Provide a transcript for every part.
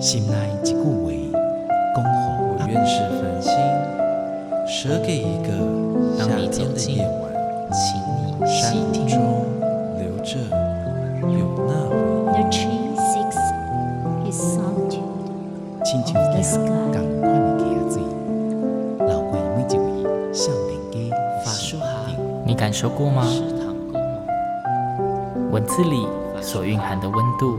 心内一句话，恭候我愿是繁星，舍给一个夏天的夜晚，请你山听。中留着有那回 The tree seeks his solitude 亲像 of the 一 sky. 共款的溪水，流过每一位少年家法书行你感受过吗？文字里所蕴含的温度，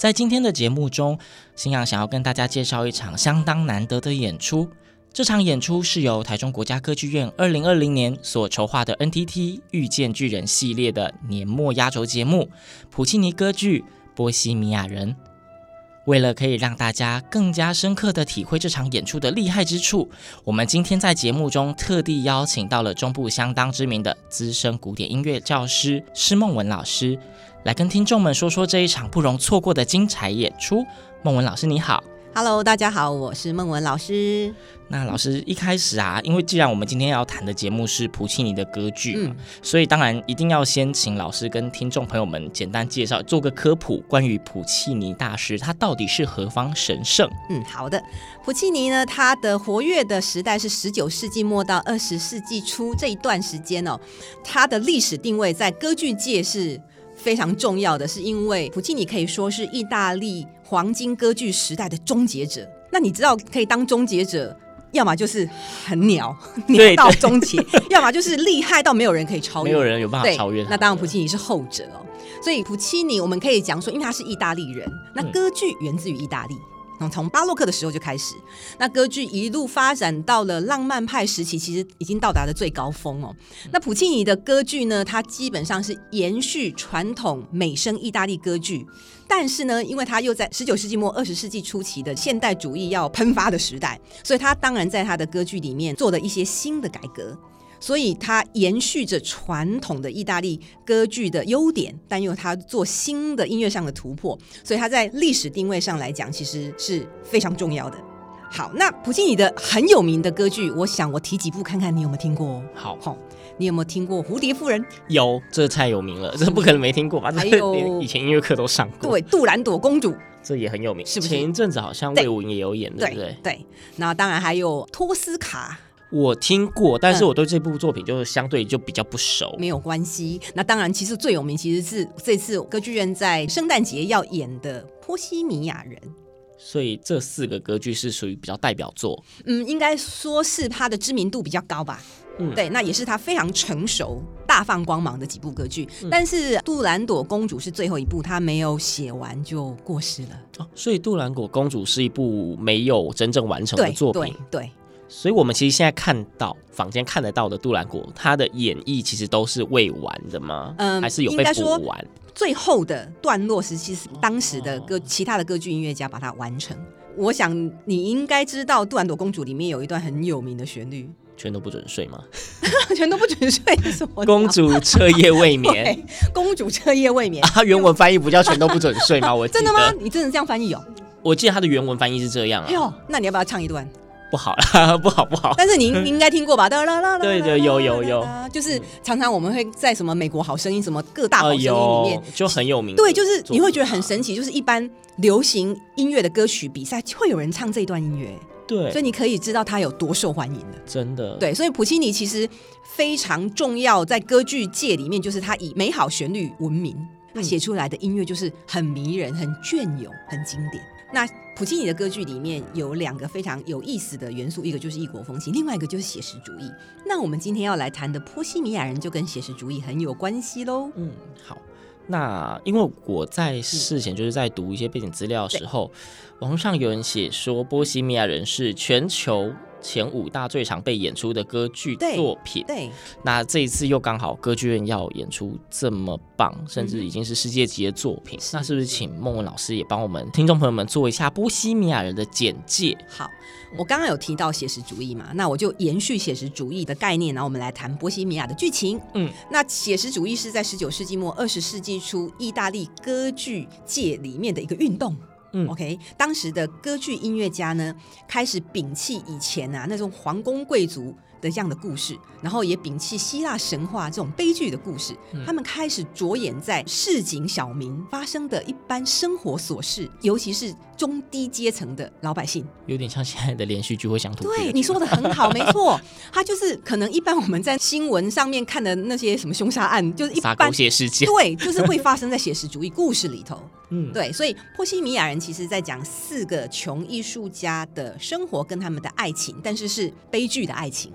在今天的节目中，新阳想要跟大家介绍一场相当难得的演出。这场演出是由台中国家歌剧院二零二零年所筹划的 NTT 遇见巨人系列的年末压轴节目——普契尼歌剧《波西米亚人》。为了可以让大家更加深刻的体会这场演出的厉害之处，我们今天在节目中特地邀请到了中部相当知名的资深古典音乐教师施梦文老师，来跟听众们说说这一场不容错过的精彩演出。梦文老师，你好。Hello，大家好，我是孟文老师。那老师一开始啊，因为既然我们今天要谈的节目是普契尼的歌剧，嗯所以当然一定要先请老师跟听众朋友们简单介绍，做个科普，关于普契尼大师他到底是何方神圣？嗯，好的。普契尼呢，他的活跃的时代是十九世纪末到二十世纪初这一段时间哦，他的历史定位在歌剧界是非常重要的，是因为普契尼可以说是意大利黄金歌剧时代的终结者。那你知道，可以当终结者，要么就是很鸟，对 鸟到终结；要么就是厉害到没有人可以超越，没有人有办法超越他。那当然，普契尼是后者哦。所以普契尼，我们可以讲说，因为他是意大利人，那歌剧源自于意大利。从从巴洛克的时候就开始，那歌剧一路发展到了浪漫派时期，其实已经到达了最高峰哦。那普契尼的歌剧呢，它基本上是延续传统美声意大利歌剧，但是呢，因为它又在十九世纪末二十世纪初期的现代主义要喷发的时代，所以它当然在它的歌剧里面做了一些新的改革。所以它延续着传统的意大利歌剧的优点，但又它做新的音乐上的突破，所以它在历史定位上来讲，其实是非常重要的。好，那普契尼的很有名的歌剧，我想我提几部看看你有没有听过？好，好，你有没有听过《蝴蝶夫人》？有，这太有名了，这不可能没听过吧？还有这连以前音乐课都上过。对，《杜兰朵公主》，这也很有名，是不是前一阵子好像魏武营也有演，对不对？对，那当然还有托斯卡。我听过，但是嗯我对这部作品就是相对就比较不熟。没有关系。那当然，其实最有名其实是这次歌剧院在圣诞节要演的《波西米亚人》。所以这四个歌剧是属于比较代表作。嗯，应该说是他的知名度比较高吧。嗯对，那也是他非常成熟、大放光芒的几部歌剧。但是《杜兰朵公主》是最后一部，他没有写完就过世了。哦，所以《杜兰朵公主》是一部没有真正完成的作品对。对，所以我们其实现在看到坊间看得到的杜兰果，它的演绎其实都是未完的吗？嗯还是有被补完？最后的段落时期是当时的歌其他的歌剧音乐家把它完成。我想你应该知道，《杜兰朵公主》里面有一段很有名的旋律，全都不准睡吗？全都不准睡是什么？公主彻夜未眠，公主彻夜未眠。啊，原文翻译不叫全都不准睡吗？我真的吗？？你真的这样翻译哦？我记得它的原文翻译是这样啊。哎呦，那你要不要唱一段？不好啦，不好不好。但是你你应该听过吧？哒啦啦啦 对对有有有，就是常常我们会在什么美国好声音、什么各大好声音里面呃，就很有名。对，就是你会觉得很神奇，就是一般流行音乐的歌曲比赛会有人唱这段音乐，对，所以你可以知道它有多受欢迎的。真的对，所以普契尼其实非常重要，在歌剧界里面，就是他以美好旋律闻名，他写出来的音乐就是很迷人、很隽永、很经典。那普契尼的歌剧里面有两个非常有意思的元素，一个就是异国风情，另外一个就是写实主义。那我们今天要来谈的《波西米亚人》就跟写实主义很有关系喽。嗯，好。那因为我在事前就是在读一些背景资料的时候，网络上有人写说《波西米亚人》是全球前五大最常被演出的歌剧作品。对，那这一次又刚好歌剧院要演出这么棒，甚至已经是世界级的作品，嗯、那是不是请孟文老师也帮我们听众朋友们做一下《波西米亚人》的简介？好，我刚刚有提到写实主义嘛，那我就延续写实主义的概念，然后我们来谈波西米亚的剧情。嗯，那写实主义是在十九世纪末二十世纪初意大利歌剧界里面的一个运动。嗯，OK，当时的歌剧音乐家呢，开始摒弃以前啊那种皇宫贵族的这样的故事，然后也摒弃希腊神话这种悲剧的故事，嗯、他们开始着眼在市井小民发生的一般生活琐事，尤其是中低阶层的老百姓，有点像现在的连续剧会想吐。对，你说的很好，没错，他就是可能一般我们在新闻上面看的那些什么凶杀案，就是一般狗血事件，对，就是会发生在写实主义故事里头。嗯，对，所以波西米亚人其实在讲四个穷艺术家的生活跟他们的爱情，但是是悲剧的爱情。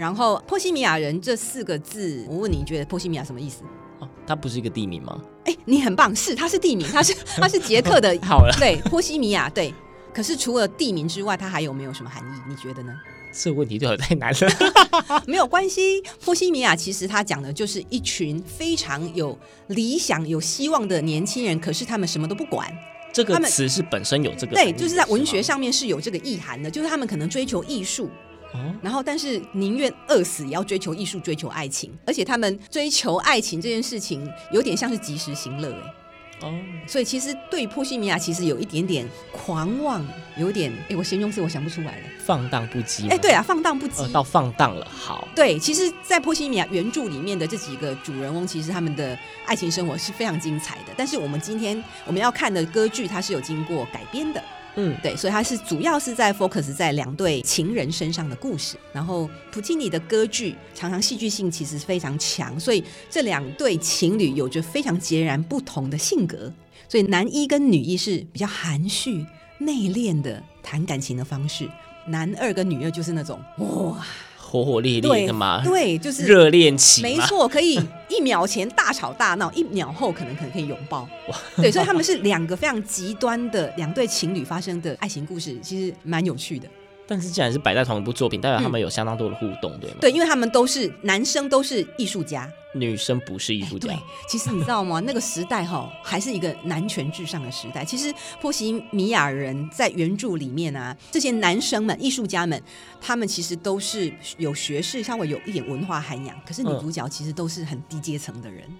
然后波西米亚人这四个字，我问你，你觉得波西米亚什么意思？哦，它不是一个地名吗？哎，你很棒，是，它是地名，它是 它是捷克的。好了，对，波西米亚，对。可是除了地名之外，它还有没有什么含义？你觉得呢？这个问题对我太难了。没有关系，波西米亚其实他讲的就是一群非常有理想、有希望的年轻人，可是他们什么都不管。这个词是本身有这个对，就是在文学上面是有这个意涵的，就是他们可能追求艺术。哦、然后，但是宁愿饿死也要追求艺术、追求爱情，而且他们追求爱情这件事情有点像是及时行乐，哎，哦，所以其实对波西米亚其实有一点点狂妄，有点哎，我形容词我想不出来了，放荡不羁，哎，对啊，放荡不羁，呃、到放荡了，好，对，其实，在波西米亚原著里面的这几个主人翁，其实他们的爱情生活是非常精彩的，但是我们今天我们要看的歌剧，它是有经过改编的。嗯，对，所以它是主要是在 focus 在两对情人身上的故事。然后普契尼的歌剧常常戏剧性其实非常强，所以这两对情侣有着非常截然不同的性格。所以男一跟女一是比较含蓄内敛的谈感情的方式，男二跟女二就是那种哇。火火烈烈的嘛，对，就是热恋期，没错，可以一秒前大吵大闹，一秒后可能可能可以拥抱，对，所以他们是两个非常极端的两对情侣发生的爱情故事，其实蛮有趣的。但是既然是摆在同一部作品，代表他们有相当多的互动，对吗？对，因为他们都是男生，都是艺术家，女生不是艺术家。对，其实你知道吗？那个时代哈，还是一个男权至上的时代。其实波西米亚人在原著里面啊，这些男生们、艺术家们，他们其实都是有学识，稍微有一点文化涵养。可是女主角其实都是很低阶层的人。嗯、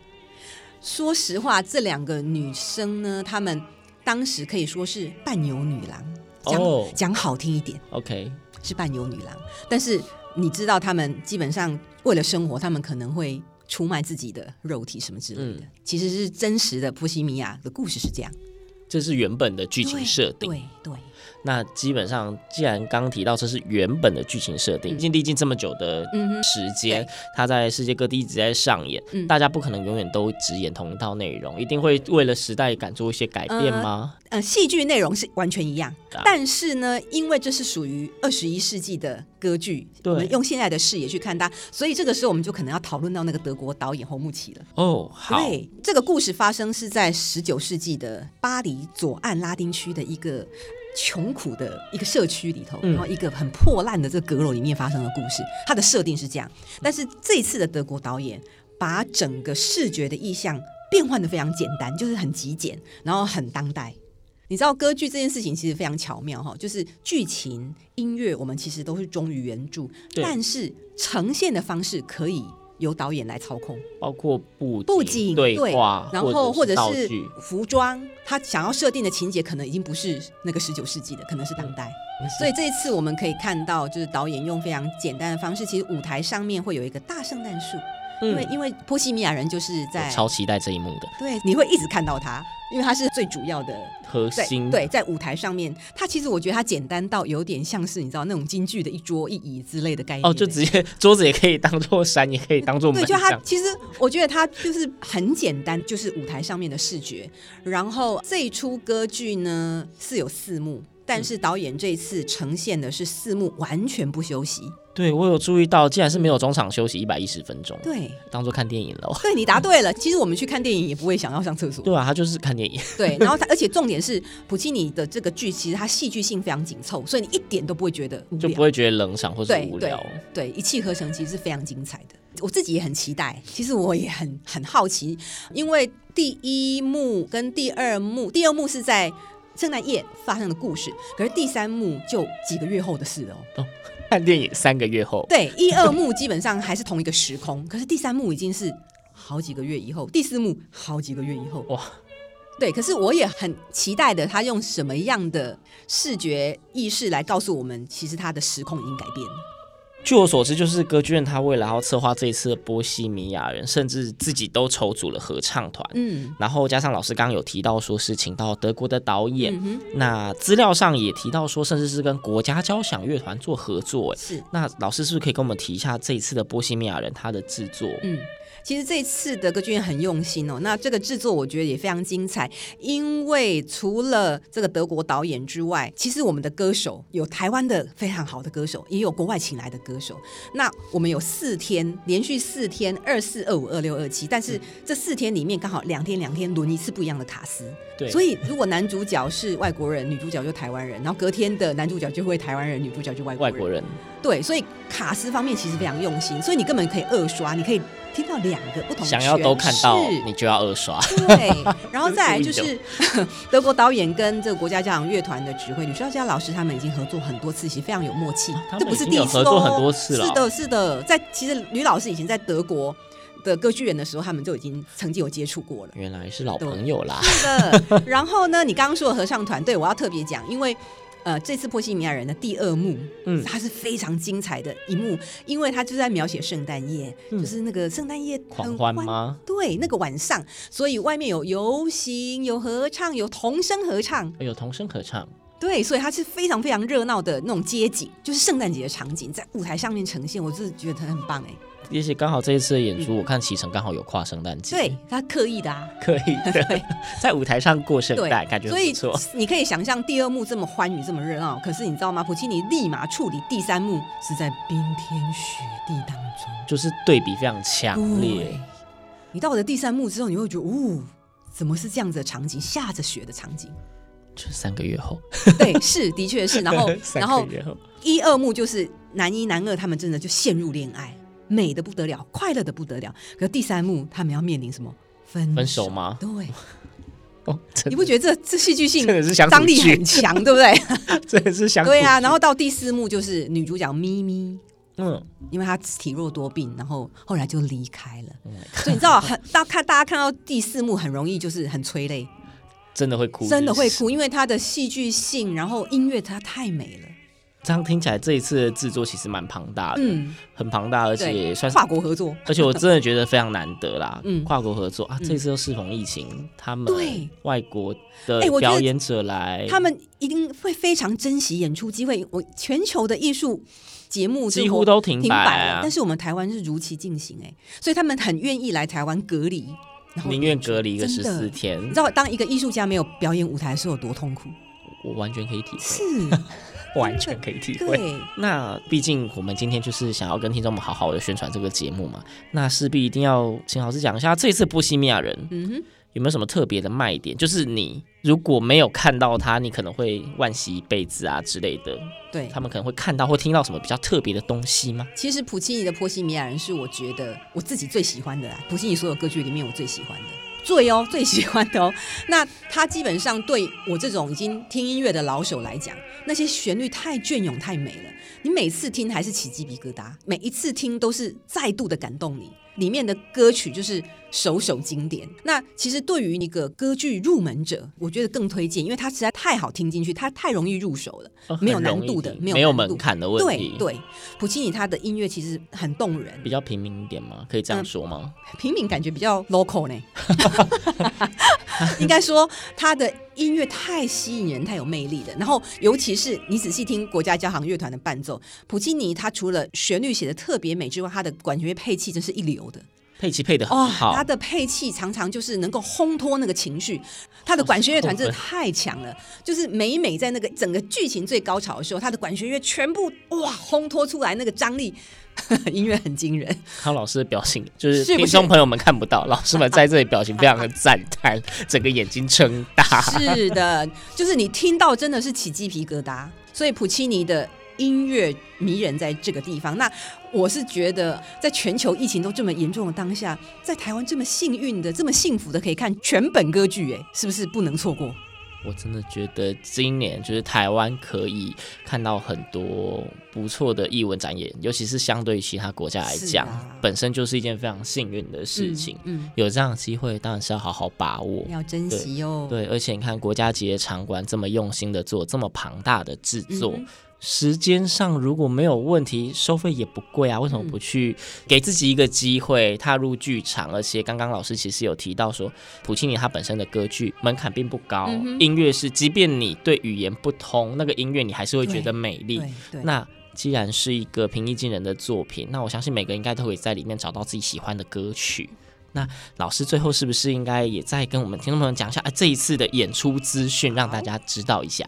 说实话，这两个女生呢，她们当时可以说是半游女郎。讲讲好听一点，OK，是伴游女郎。但是你知道，他们基本上为了生活，他们可能会出卖自己的肉体什么之类的。嗯、其实是真实的波西米亚的故事是这样。这是原本的剧情设定。对对。对对那基本上，既然刚刚提到这是原本的剧情设定，已经历经这么久的时间，它在世界各地一直在上演，嗯、大家不可能永远都只演同一套内容，一定会为了时代感做一些改变吗？呃，戏剧内容是完全一样，啊、但是呢，因为这是属于二十一世纪的歌剧，对我们用现在的视野去看它，所以这个时候我们就可能要讨论到那个德国导演侯慕奇了。哦，好，对，这个故事发生是在十九世纪的巴黎左岸拉丁区的一个。穷苦的一个社区里头，然后一个很破烂的这个阁楼里面发生的故事，它的设定是这样。但是这一次的德国导演把整个视觉的意象变换的非常简单，就是很极简，然后很当代。你知道歌剧这件事情其实非常巧妙哈，就是剧情、音乐我们其实都是忠于原著，但是呈现的方式可以。由导演来操控，包括布布景、对话，然后或者是服装，他想要设定的情节可能已经不是那个十九世纪的，可能是当代。嗯、所以这一次我们可以看到，就是导演用非常简单的方式，其实舞台上面会有一个大圣诞树。因为因为波西米亚人就是在超期待这一幕的，对，你会一直看到他，因为他是最主要的核心。对，在舞台上面，他其实我觉得他简单到有点像是你知道那种京剧的一桌一椅之类的概念。哦，就直接桌子也可以当做山，也可以当做。对，就他其实我觉得他就是很简单，就是舞台上面的视觉。然后这一出歌剧呢是有四幕，但是导演这一次呈现的是四幕完全不休息。对，我有注意到，竟然是没有中场休息一百一十分钟，对，当做看电影了。对，你答对了。其实我们去看电影也不会想要上厕所。对啊，他就是看电影。对，然后他，而且重点是普契尼的这个剧，其实它戏剧性非常紧凑，所以你一点都不会觉得，就不会觉得冷场或者无聊。对，对，对，一气呵成，其实是非常精彩的。我自己也很期待，其实我也很很好奇，因为第一幕跟第二幕，第二幕是在圣诞夜发生的故事，可是第三幕就几个月后的事了哦。看电影三个月后，对，一二幕基本上还是同一个时空，可是第三幕已经是好几个月以后，第四幕好几个月以后，哇，对，可是我也很期待的，他用什么样的视觉意识来告诉我们，其实他的时空已经改变了。据我所知，就是歌剧院他为了要策划这一次的波西米亚人，甚至自己都筹组了合唱团。嗯，然后加上老师刚刚有提到说是请到德国的导演，嗯、那资料上也提到说，甚至是跟国家交响乐团做合作。是，那老师是不是可以跟我们提一下这一次的波西米亚人他的制作？嗯。其实这次的歌剧院很用心哦，那这个制作我觉得也非常精彩，因为除了这个德国导演之外，其实我们的歌手有台湾的非常好的歌手，也有国外请来的歌手。那我们有四天连续四天，二四二五二六二七，但是这四天里面刚好两天两天轮一次不一样的卡司。对，所以如果男主角是外国人，女主角就台湾人，然后隔天的男主角就会台湾人，女主角就外国人。外国人。对，所以卡斯方面其实非常用心，所以你根本可以二刷，你可以。听到两个不同的，想要都看到，你就要二刷。对，然后 再来就是德国导演跟这个国家交响乐团的指挥吕绍嘉老师，他们已经合作很多次，其实非常有默契。这不是第一次，合作很多次了。是的，是的，在其实吕老师以前在德国的歌剧院的时候，他们就已经曾经有接触过了。原来是老朋友啦。是的。然后呢，你刚刚说的合唱团，对我要特别讲，因为。呃，这次《波西米亚人》的第二幕，嗯，它是非常精彩的一幕，因为它就在描写圣诞夜，嗯、就是那个圣诞夜很狂欢吗？对，那个晚上，所以外面有游行、有合唱、有童声合唱，有童声合唱，对，所以它是非常非常热闹的那种街景，就是圣诞节的场景，在舞台上面呈现，我就是觉得它很棒哎。而且刚好这一次的演出，嗯、我看启程刚好有跨圣诞节，对，他刻意的啊，刻意的 对 在舞台上过圣诞，感觉不错。所以你可以想象第二幕这么欢愉、这么热闹，可是你知道吗？普契尼立马处理第三幕是在冰天雪地当中，就是对比非常强烈。你到了第三幕之后，你会觉得，哦，怎么是这样子的场景？下着雪的场景，就是三个月后，对，是的确是。然后，然后一二幕就是男一男二他们真的就陷入恋爱。美的不得了，快乐的不得了。可是第三幕，他们要面临什么？分分手吗？对。哦，你不觉得这这戏剧性张力很强，对不对？这也是想对啊。然后到第四幕就是女主角咪咪，嗯，因为她体弱多病，然后后来就离开了。所以你知道，很大看大家看到第四幕很容易就是很催泪，真的会哭，真的会哭，因为它的戏剧性，然后音乐它太美了。这样听起来，这一次的制作其实蛮庞大的，嗯，很庞大，而且也算是跨国合作，而且我真的觉得非常难得啦，嗯，跨国合作啊，这次又适逢疫情，他们对外国的表演者来，他们一定会非常珍惜演出机会。我全球的艺术节目几乎都停摆了，但是我们台湾是如期进行，哎，所以他们很愿意来台湾隔离，宁愿隔离个十四天。你知道，当一个艺术家没有表演舞台的时候有多痛苦？我完全可以体会。是。完全可以体会。对那毕竟我们今天就是想要跟听众们好好的宣传这个节目嘛，那势必一定要请老师讲一下这一次波西米亚人，嗯哼，有没有什么特别的卖点？就是你如果没有看到他，你可能会惋惜一辈子啊之类的。对，他们可能会看到或听到什么比较特别的东西吗？其实普契尼的波西米亚人是我觉得我自己最喜欢的啦，普契尼所有歌剧里面我最喜欢的。最哦，最喜欢的哦。那它基本上对我这种已经听音乐的老手来讲，那些旋律太隽永、太美了，你每次听还是起鸡皮疙瘩，每一次听都是再度的感动你。里面的歌曲就是首首经典。那其实对于一个歌剧入门者，我觉得更推荐，因为它实在太好听进去，它太容易入手了，哦、没有难度的，没有，没有门槛的问题。对对，普契尼他的音乐其实很动人，比较平民一点吗？可以这样说吗？嗯、平民感觉比较 local 呢。应该说他的音乐太吸引人，太有魅力了。然后尤其是你仔细听国家交响乐团的伴奏，普契尼他除了旋律写的特别美之外，他的管弦乐配器真是一流的。配器配的哦，好，他的配器常常就是能够烘托那个情绪。他的管弦乐团真的太强了，就是每每在那个整个剧情最高潮的时候，他的管弦乐全部哇烘托出来那个张力。音乐很惊人，康老师的表情就是听众朋友们看不到，老师们在这里表情非常的赞叹，整个眼睛撑大。是的，就是你听到真的是起鸡皮疙瘩。所以普契尼的音乐迷人在这个地方。那我是觉得，在全球疫情都这么严重的当下，在台湾这么幸运的、这么幸福的可以看全本歌剧，哎，是不是不能错过？我真的觉得今年就是台湾可以看到很多不错的艺文展演，尤其是相对于其他国家来讲，啊、本身就是一件非常幸运的事情。嗯，嗯有这样的机会，当然是要好好把握，要珍惜哦。对，而且你看国家级的场馆这么用心的做，这么庞大的制作。嗯时间上如果没有问题，收费也不贵啊，为什么不去给自己一个机会踏入剧场？而且刚刚老师其实有提到说，普契尼他本身的歌剧门槛并不高，嗯、音乐是即便你对语言不通，那个音乐你还是会觉得美丽。那既然是一个平易近人的作品，那我相信每个人应该都会在里面找到自己喜欢的歌曲。那老师最后是不是应该也再跟我们听众朋友讲一下，哎，这一次的演出资讯，让大家知道一下？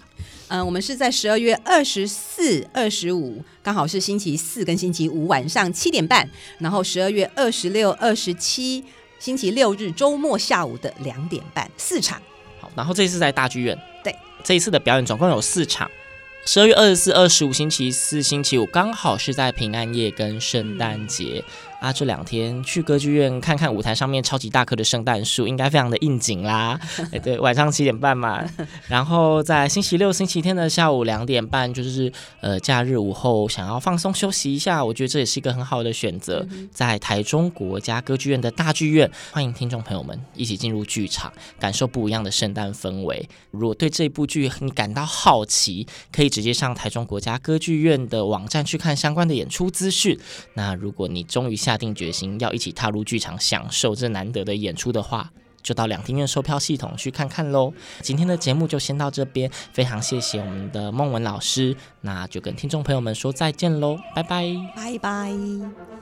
嗯、呃，我们是在十二月二十四、二十五，刚好是星期四跟星期五晚上七点半，然后十二月二十六、二十七，星期六日周末下午的两点半，四场。好，然后这一次在大剧院。对，这一次的表演总共有四场。十二月二十四、二十五，星期四、星期五，刚好是在平安夜跟圣诞节。嗯啊，这两天去歌剧院看看舞台上面超级大棵的圣诞树，应该非常的应景啦。哎，对，晚上七点半嘛，然后在星期六、星期天的下午两点半，就是呃假日午后想要放松休息一下，我觉得这也是一个很好的选择。在台中国家歌剧院的大剧院，欢迎听众朋友们一起进入剧场，感受不一样的圣诞氛围。如果对这部剧你感到好奇，可以直接上台中国家歌剧院的网站去看相关的演出资讯。那如果你终于下下定决心要一起踏入剧场，享受这难得的演出的话，就到两厅院售票系统去看看喽。今天的节目就先到这边，非常谢谢我们的孟文老师，那就跟听众朋友们说再见喽，拜拜，拜拜。